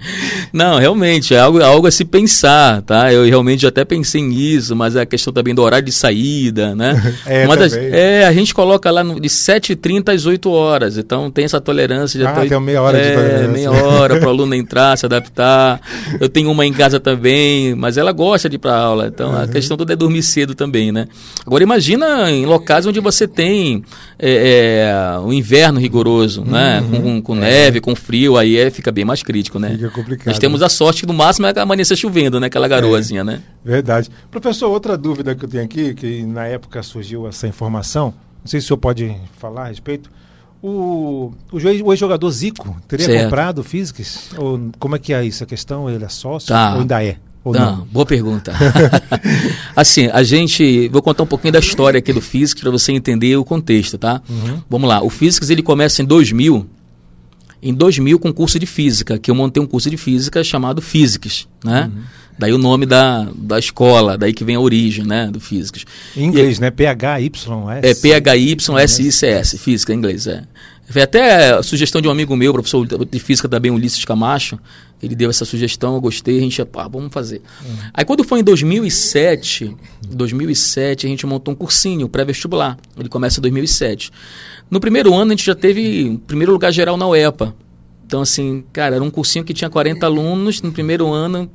Não, realmente, é algo, é algo a se pensar, tá? Eu realmente até pensei nisso, mas é a questão também do horário de saída, né? É, é, a gente coloca lá no, de 7h30 às 8 horas, então tem essa tolerância. De ah, até, tem meia hora é, de tolerância. meia hora para o aluno entrar, se adaptar. Eu tenho uma em casa também, mas ela gosta de ir para aula, então uhum. a questão toda é dormir cedo também, né? Agora imagina em locais onde você tem... É, é, o inverno rigoroso, né? uhum. né? Com, com é. neve, com frio, aí é, fica bem mais crítico, né? Fica complicado. Nós temos a sorte que no máximo é amanhecer chovendo, né? Aquela garoazinha, é. né? Verdade. Professor, outra dúvida que eu tenho aqui, que na época surgiu essa informação, não sei se o senhor pode falar a respeito. O, o, o ex-jogador Zico teria certo. comprado Physics? Ou como é que é isso? A questão, ele é sócio tá. ou ainda é? Ou boa pergunta. assim, a gente. Vou contar um pouquinho da história aqui do Physics para você entender o contexto, tá? Uhum. Vamos lá. O Physics ele começa em 2000. Em 2000 com curso de física, que eu montei um curso de física chamado Physics, né? Uhum. Daí o nome da, da escola, daí que vem a origem, né, do Physics. Em inglês, e, né? PHYS. É PHYSICS, física em inglês, é. Foi até a sugestão de um amigo meu, professor de física também, Ulisses Camacho. Ele deu essa sugestão, eu gostei, a gente, pá, vamos fazer. Uhum. Aí quando foi em 2007, 2007 a gente montou um cursinho pré-vestibular. Ele começa em 2007. No primeiro ano a gente já teve primeiro lugar geral na UEPA. Então assim, cara, era um cursinho que tinha 40 alunos no primeiro ano.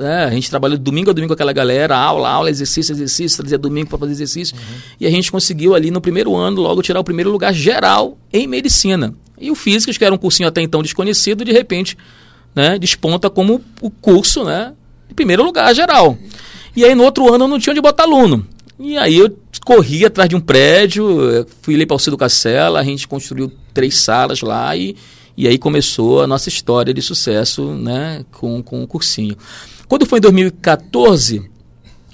É, a gente trabalhou domingo a domingo com aquela galera, aula, aula, exercício, exercício, trazia domingo para fazer exercício. Uhum. E a gente conseguiu ali no primeiro ano logo tirar o primeiro lugar geral em medicina. E o Físicas, que era um cursinho até então desconhecido, de repente né, desponta como o curso né, em primeiro lugar geral. E aí no outro ano eu não tinha onde botar aluno. E aí eu corri atrás de um prédio, fui ali para o Cido Cacela, a gente construiu três salas lá e, e aí começou a nossa história de sucesso né, com, com o cursinho. Quando foi em 2014,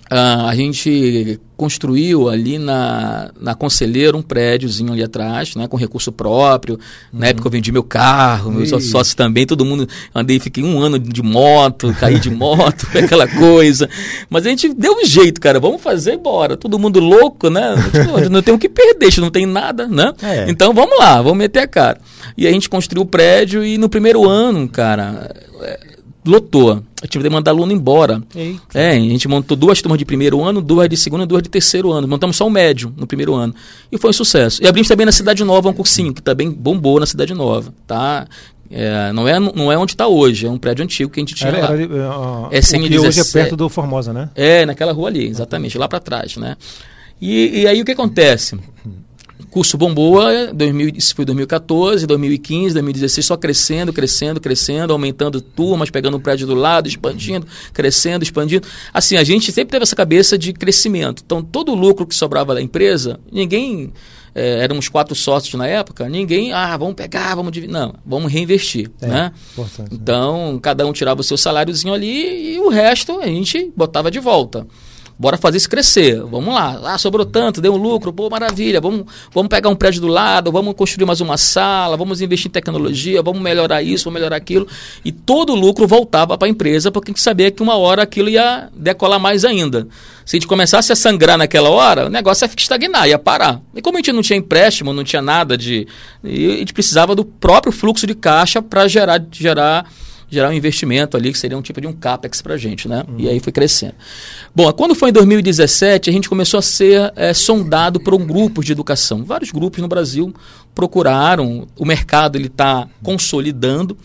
Uh, a gente construiu ali na, na Conselheiro um prédiozinho ali atrás, né, com recurso próprio. Uhum. Na época eu vendi meu carro, meus Ih. sócios também, todo mundo. Andei, fiquei um ano de moto, caí de moto, aquela coisa. Mas a gente deu um jeito, cara, vamos fazer bora. Todo mundo louco, né? Não tem o que perder, não tem nada, né? É. Então vamos lá, vamos meter a cara. E a gente construiu o prédio e no primeiro ano, cara lotou. Eu tive que mandar aluno embora. Eita. É, a gente montou duas turmas de primeiro ano, duas de segundo e duas de terceiro ano. Montamos só o médio no primeiro ano. E foi um sucesso. E abrimos também na Cidade Nova um cursinho, que também bombou na Cidade Nova. Tá? É, não, é, não é onde está hoje, é um prédio antigo que a gente tinha era, lá. Era, uh, é CN17. hoje é perto do Formosa, né? É, naquela rua ali, exatamente, lá para trás, né? E, e aí o que acontece? Curso bombou, 2000, isso foi 2014, 2015, 2016, só crescendo, crescendo, crescendo, aumentando turmas, pegando um prédio do lado, expandindo, crescendo, expandindo. Assim, a gente sempre teve essa cabeça de crescimento. Então, todo o lucro que sobrava da empresa, ninguém. É, éramos quatro sócios na época, ninguém, ah, vamos pegar, vamos dividir. Não, vamos reinvestir. É, né? né? Então, cada um tirava o seu saláriozinho ali e o resto a gente botava de volta. Bora fazer isso crescer. Vamos lá. Ah, sobrou tanto, deu um lucro, pô, maravilha. Vamos, vamos pegar um prédio do lado, vamos construir mais uma sala, vamos investir em tecnologia, vamos melhorar isso, vamos melhorar aquilo. E todo o lucro voltava para a empresa, porque a gente sabia que uma hora aquilo ia decolar mais ainda. Se a gente começasse a sangrar naquela hora, o negócio ia estagnar, ia parar. E como a gente não tinha empréstimo, não tinha nada de. a gente precisava do próprio fluxo de caixa para gerar, gerar gerar um investimento ali, que seria um tipo de um CAPEX para a gente, né? Uhum. E aí foi crescendo. Bom, quando foi em 2017, a gente começou a ser é, sondado por um grupo de educação. Vários grupos no Brasil procuraram, o mercado ele está consolidando.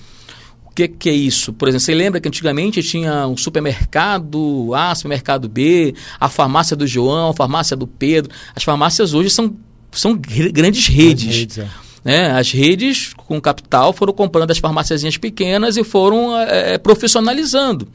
O que, que é isso? Por exemplo, você lembra que antigamente tinha um supermercado A, supermercado B, a farmácia do João, a farmácia do Pedro. As farmácias hoje são, são grandes redes. redes é. Né? As redes com capital foram comprando as farmáciazinhas pequenas e foram é, profissionalizando,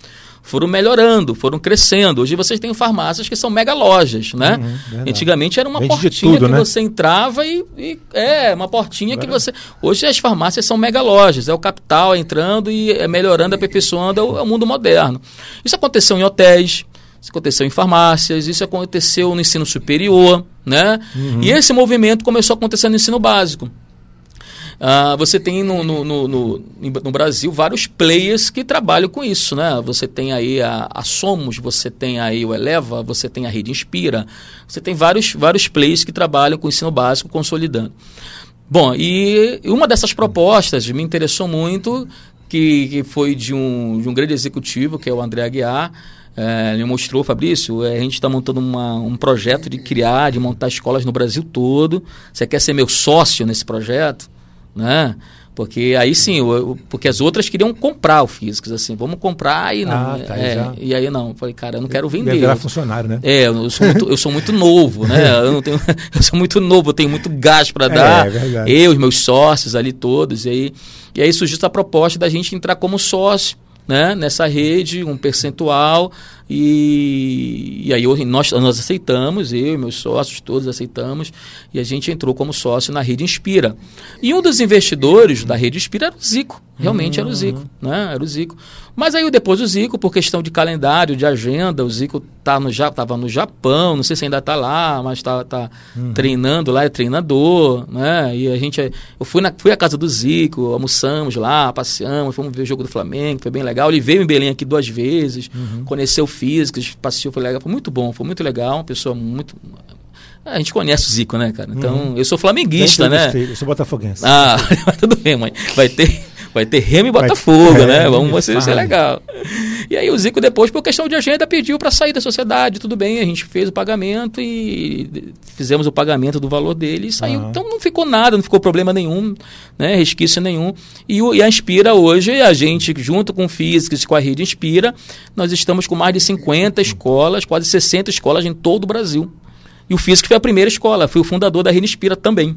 foram melhorando, foram crescendo. Hoje vocês têm farmácias que são mega lojas, né? Uhum, Antigamente era uma Vende portinha tudo, que né? você entrava e, e, é uma portinha Agora... que você. Hoje as farmácias são mega lojas, é o capital entrando e é melhorando, aperfeiçoando, é o, é o mundo moderno. Isso aconteceu em hotéis, isso aconteceu em farmácias, isso aconteceu no ensino superior, né? Uhum. E esse movimento começou a acontecer no ensino básico. Uh, você tem no, no, no, no, Brasil vários players que trabalham com isso, né? Você tem aí a, a, Somos, você tem aí o Eleva, você tem a Rede Inspira, você tem vários, vários players que trabalham com o ensino básico consolidando. Bom, e uma dessas propostas me interessou muito, que, que foi de um, de um grande executivo, que é o André Aguiar, é, ele mostrou, Fabrício, a gente está montando uma, um projeto de criar, de montar escolas no Brasil todo. Você quer ser meu sócio nesse projeto? Né? Porque aí sim, eu, porque as outras queriam comprar o Físicos, assim, vamos comprar e não. Ah, tá, é, e aí não, falei, cara, eu não quero vender. Virar funcionário, né? É, eu sou muito, eu sou muito novo, né? Eu, não tenho, eu sou muito novo, eu tenho muito gás para é, dar. É, eu, os meus sócios ali todos, e aí, e aí surgiu essa proposta da gente entrar como sócio né, nessa rede, um percentual, E, e aí eu, nós, nós aceitamos, eu e meus sócios todos aceitamos, e a gente entrou como sócio na Rede Inspira. E um dos investidores da Rede Inspira era o Zico, realmente uhum. era o Zico, né? Era o Zico. Mas aí depois o Zico, por questão de calendário, de agenda, o Zico tá no, estava no Japão, não sei se ainda está lá, mas está tá, uhum. treinando lá, é treinador, né? E a gente, eu fui, na, fui à casa do Zico, almoçamos lá, passeamos, fomos ver o jogo do Flamengo, foi bem legal. Ele veio em Belém aqui duas vezes, uhum. conheceu físicos, passeou, foi legal, foi muito bom, foi muito legal, uma pessoa muito a gente conhece o Zico, né, cara? Então, uhum. eu sou flamenguista, né? Eu sou botafoguense. Ah, tudo bem, mãe. Vai ter vai ter Remo e Botafogo, é, né? Vamos ver se é legal. E aí o Zico depois, por questão de agenda, pediu para sair da sociedade. Tudo bem, a gente fez o pagamento e fizemos o pagamento do valor dele e saiu. Uhum. Então não ficou nada, não ficou problema nenhum, né? Resquício nenhum. E, o, e a Inspira hoje, a gente, junto com o Físicos com a Rede Inspira, nós estamos com mais de 50 escolas, quase 60 escolas em todo o Brasil. E o Físico foi a primeira escola, foi o fundador da Rede Inspira também.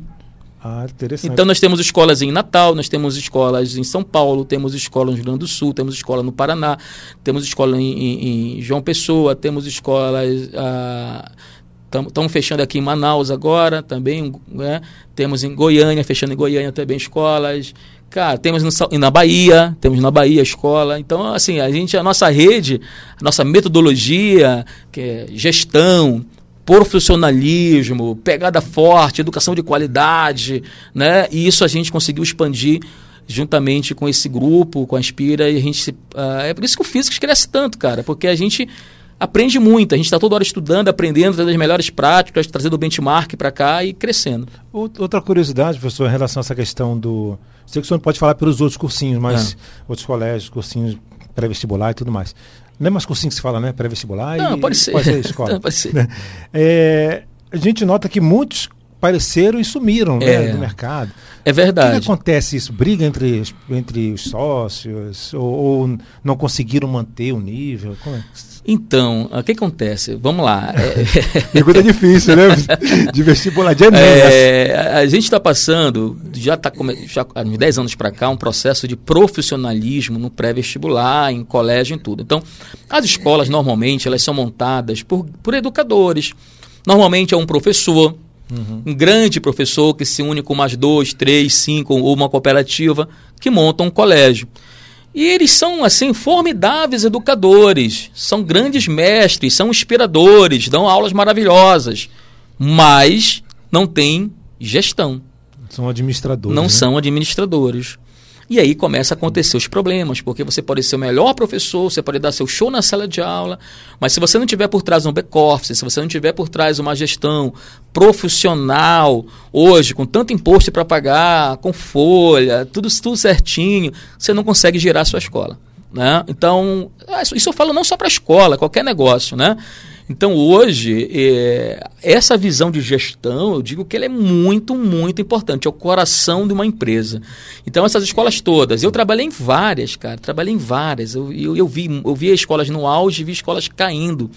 Ah, interessante. Então nós temos escolas em Natal, nós temos escolas em São Paulo, temos escola no Rio Grande do Sul, temos escola no Paraná, temos escola em, em, em João Pessoa, temos escolas. Estamos ah, fechando aqui em Manaus agora também, né? temos em Goiânia, fechando em Goiânia também escolas. Cara, temos no, na Bahia, temos na Bahia escola. Então, assim, a gente, a nossa rede, a nossa metodologia, que é gestão, profissionalismo, pegada forte, educação de qualidade, né? E isso a gente conseguiu expandir juntamente com esse grupo, com a Inspira, e a gente uh, é por isso que o físico cresce tanto, cara, porque a gente aprende muito, a gente está toda hora estudando, aprendendo, trazendo as melhores práticas, trazendo o benchmark para cá e crescendo. Outra curiosidade, professor, em relação a essa questão do. Sei que o senhor não pode falar pelos outros cursinhos, mas é. outros colégios, cursinhos pré-vestibular e tudo mais. Não é mais cursinho que se fala, né? Pré-vestibular Não, e pode ser. Pode ser escola. Não, pode ser. É, a gente nota que muitos apareceram e sumiram né, é, né, do mercado. É verdade. O que, acontece isso? Briga entre, entre os sócios? Ou, ou não conseguiram manter o nível? É? Então, o que acontece? Vamos lá. É... Pergunta difícil, né? De vestibular de Enem. É, a gente está passando, já está já, há uns 10 anos para cá, um processo de profissionalismo no pré-vestibular, em colégio, em tudo. Então, as escolas, normalmente, elas são montadas por, por educadores. Normalmente é um professor, uhum. um grande professor que se une com mais dois, três, cinco, ou uma cooperativa, que monta um colégio. E eles são, assim, formidáveis educadores, são grandes mestres, são inspiradores, dão aulas maravilhosas, mas não têm gestão. São administradores. Não né? são administradores. E aí começa a acontecer os problemas, porque você pode ser o melhor professor, você pode dar seu show na sala de aula, mas se você não tiver por trás um back-office, se você não tiver por trás uma gestão profissional, hoje, com tanto imposto para pagar, com folha, tudo, tudo certinho, você não consegue girar a sua escola. Né? Então, isso eu falo não só para a escola, qualquer negócio. Né? Então, hoje, é, essa visão de gestão, eu digo que ela é muito, muito importante. É o coração de uma empresa. Então, essas escolas todas, eu trabalhei em várias, cara. Trabalhei em várias. Eu, eu, eu vi, eu vi escolas no auge, vi escolas caindo.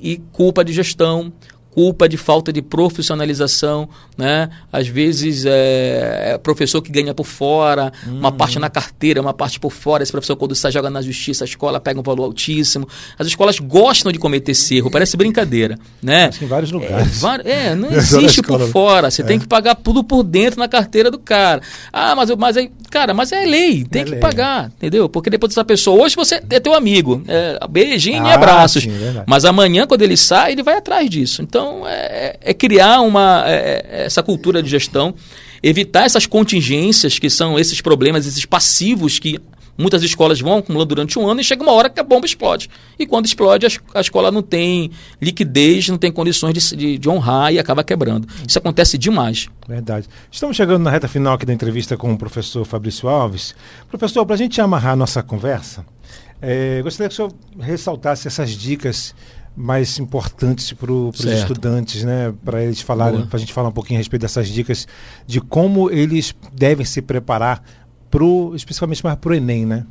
E culpa de gestão, culpa de falta de profissionalização, né? Às vezes é, é professor que ganha por fora, uhum. uma parte na carteira, uma parte por fora. Esse professor quando sai joga na justiça, a escola pega um valor altíssimo. As escolas gostam de cometer esse erro, parece brincadeira, né? Acho que em vários lugares. É, é não existe por fora. Você é. tem que pagar tudo por dentro na carteira do cara. Ah, mas mas aí, cara, mas é lei, tem é que lei. pagar, entendeu? Porque depois dessa pessoa, hoje você é teu amigo, é, beijinho ah, e abraços, sim, mas amanhã quando ele sai, ele vai atrás disso. Então então, é, é criar uma, é, é, essa cultura de gestão, evitar essas contingências, que são esses problemas, esses passivos que muitas escolas vão acumulando durante um ano e chega uma hora que a bomba explode. E quando explode, a, a escola não tem liquidez, não tem condições de, de, de, honrar e acaba quebrando. Isso acontece demais. Verdade. Estamos chegando na reta final aqui da entrevista com o professor Fabrício Alves. Professor, para a gente amarrar a nossa conversa, é, gostaria que o senhor ressaltasse essas dicas mais importantes para os estudantes, né? Para eles falarem, para a gente falar um pouquinho a respeito dessas dicas de como eles devem se preparar pro, especialmente mais para o Enem, né?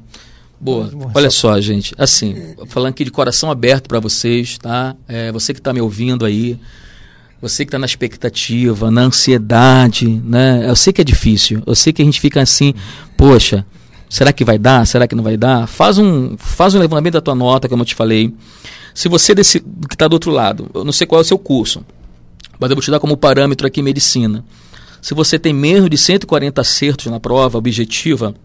Boa. Olha só, gente. Assim, falando aqui de coração aberto para vocês, tá? É, você que está me ouvindo aí, você que está na expectativa, na ansiedade, né? Eu sei que é difícil. Eu sei que a gente fica assim, poxa, será que vai dar? Será que não vai dar? Faz um, faz um levantamento da tua nota, como eu te falei. Se você desse, que está do outro lado, eu não sei qual é o seu curso, mas eu vou te dar como parâmetro aqui medicina. Se você tem menos de 140 acertos na prova objetiva,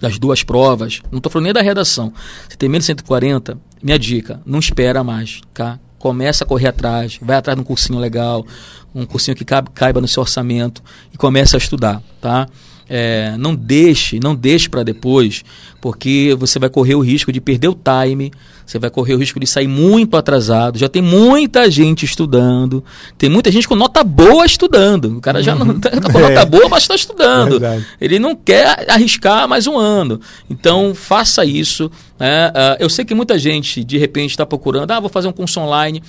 das duas provas, não estou falando nem da redação, se tem menos de 140, minha dica, não espera mais, tá? Começa a correr atrás, vai atrás de um cursinho legal, um cursinho que caiba no seu orçamento e começa a estudar, tá? É, não deixe, não deixe para depois, porque você vai correr o risco de perder o time, você vai correr o risco de sair muito atrasado. Já tem muita gente estudando, tem muita gente com nota boa estudando. O cara já não está com nota é. boa, mas está estudando. É Ele não quer arriscar mais um ano. Então faça isso. Né? Uh, eu sei que muita gente de repente está procurando, ah, vou fazer um curso online.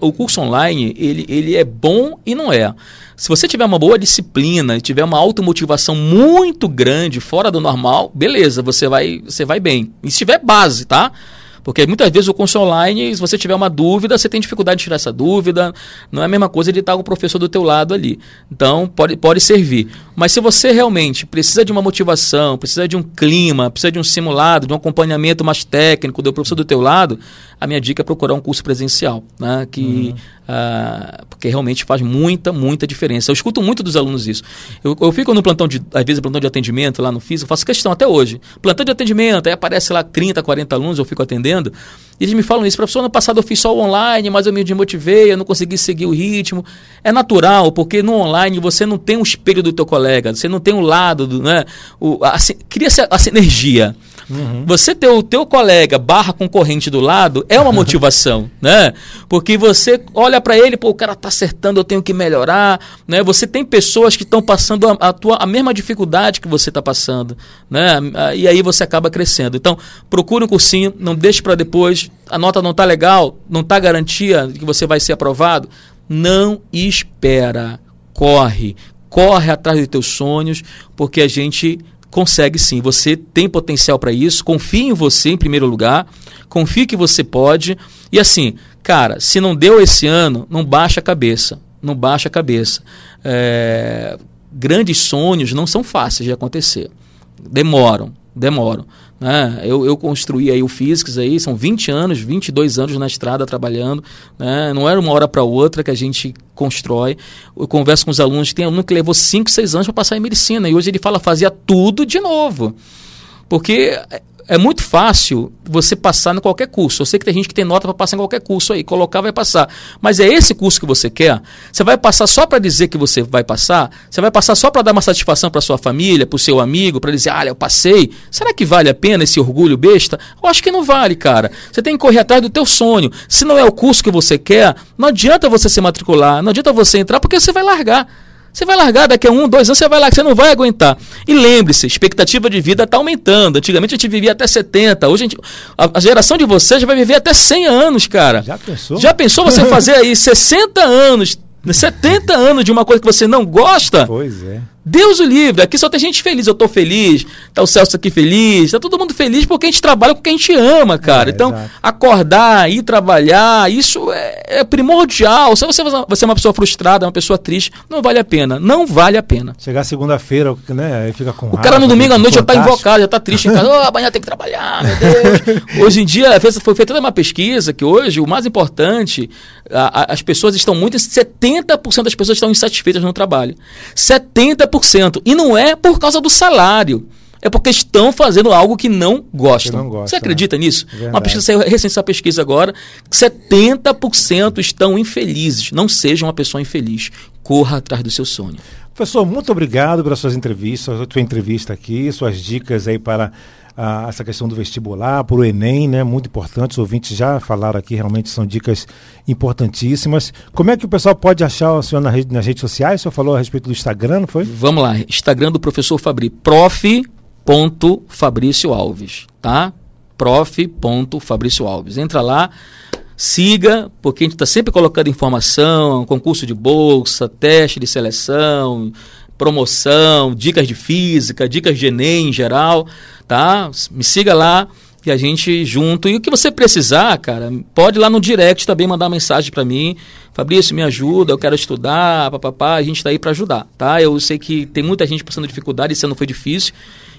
O curso online ele, ele é bom e não é. Se você tiver uma boa disciplina, tiver uma automotivação muito grande, fora do normal, beleza, você vai, você vai bem. E se tiver base, tá? Porque muitas vezes o curso online, se você tiver uma dúvida, você tem dificuldade de tirar essa dúvida. Não é a mesma coisa de estar com o professor do teu lado ali. Então, pode, pode servir. Mas se você realmente precisa de uma motivação, precisa de um clima, precisa de um simulado, de um acompanhamento mais técnico do professor do teu lado, a minha dica é procurar um curso presencial, né? Que, uhum. uh, porque realmente faz muita, muita diferença. Eu escuto muito dos alunos isso. Eu, eu fico no plantão de, às vezes, plantão de atendimento lá no físico, faço questão até hoje. Plantão de atendimento, aí aparece lá 30, 40 alunos, eu fico atendendo, e eles me falam isso, professor, ano passado eu fiz só o online, mas eu me desmotivei, eu não consegui seguir o ritmo. É natural, porque no online você não tem um espelho do teu colega, você não tem um lado, do, né? O, a, cria-se a, a sinergia. Uhum. Você ter o teu colega barra concorrente do lado é uma motivação, né? Porque você olha para ele, pô, o cara tá acertando, eu tenho que melhorar, né? Você tem pessoas que estão passando a, a, tua, a mesma dificuldade que você está passando, né? E aí você acaba crescendo. Então, procure um cursinho, não deixe para depois, a nota não tá legal, não tá garantia de que você vai ser aprovado, não espera, corre, corre atrás dos teus sonhos, porque a gente consegue sim. Você tem potencial para isso. Confie em você em primeiro lugar. Confie que você pode. E assim, cara, se não deu esse ano, não baixa a cabeça. Não baixa a cabeça. É... Grandes sonhos não são fáceis de acontecer. Demoram, demoram. Né? Eu, eu construí aí o Physics aí, são 20 anos, 22 anos na estrada trabalhando. Né? Não era uma hora para outra que a gente constrói. Eu converso com os alunos, tem aluno que levou 5, 6 anos para passar em medicina e hoje ele fala fazia tudo de novo. Porque é muito fácil você passar em qualquer curso. Eu sei que tem gente que tem nota para passar em qualquer curso aí, colocar vai passar. Mas é esse curso que você quer? Você vai passar só para dizer que você vai passar? Você vai passar só para dar uma satisfação para sua família, para o seu amigo, para dizer, ah, eu passei? Será que vale a pena esse orgulho besta? Eu acho que não vale, cara. Você tem que correr atrás do teu sonho. Se não é o curso que você quer, não adianta você se matricular, não adianta você entrar, porque você vai largar. Você vai largar daqui a um, dois anos, você vai largar, você não vai aguentar. E lembre-se, expectativa de vida está aumentando. Antigamente a gente vivia até 70, hoje a, gente, a, a, geração de vocês vai viver até 100 anos, cara. Já pensou? Já pensou você fazer aí 60 anos, 70 anos de uma coisa que você não gosta? Pois é. Deus o livre, aqui só tem gente feliz, eu tô feliz, tá o Celso aqui feliz, tá todo mundo feliz porque a gente trabalha com o que a gente ama, cara. É, então, exato. acordar, ir trabalhar, isso é, é, primordial. Se você, você é uma pessoa frustrada, uma pessoa triste, não vale a pena. Não vale a pena. Chegar segunda-feira, né, aí fica com O cara no domingo à noite já tá invocado, já tá triste em casa. Oh, amanhã tem que trabalhar, meu Deus. hoje em dia, foi feita uma pesquisa que hoje o mais importante, a, a, as pessoas estão muito, 70% das pessoas estão insatisfeitas no trabalho. 70% e não é por causa do salário. É porque estão fazendo algo que não gostam. Não gosta, Você acredita né? nisso? Verdade. Uma pesquisa saiu recente essa pesquisa agora, 70% estão infelizes. Não seja uma pessoa infeliz. Corra atrás do seu sonho. Professor, muito obrigado pelas suas entrevistas, a sua entrevista aqui, suas dicas aí para essa questão do vestibular, para o Enem, né? Muito importante. Os ouvintes já falaram aqui, realmente são dicas importantíssimas. Como é que o pessoal pode achar o senhor na rede, nas redes sociais? O senhor falou a respeito do Instagram, não foi? Vamos lá, Instagram do professor Fabri, Fabrício Alves, tá? Fabrício Alves. Entra lá, siga, porque a gente está sempre colocando informação, concurso de bolsa, teste de seleção, promoção, dicas de física, dicas de Enem em geral, tá? Me siga lá e a gente junto. E o que você precisar, cara, pode ir lá no direct também mandar mensagem para mim. Fabrício, me ajuda, eu quero estudar, papapá, a gente está aí para ajudar, tá? Eu sei que tem muita gente passando dificuldade, esse ano foi difícil.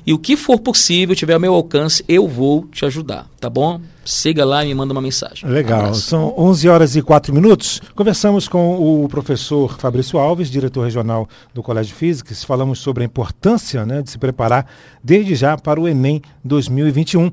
E o que for possível, tiver ao meu alcance, eu vou te ajudar, tá bom? Siga lá e me manda uma mensagem. Legal. Um São 11 horas e 4 minutos. Conversamos com o professor Fabrício Alves, diretor regional do Colégio Físicas. Falamos sobre a importância né, de se preparar desde já para o Enem 2021.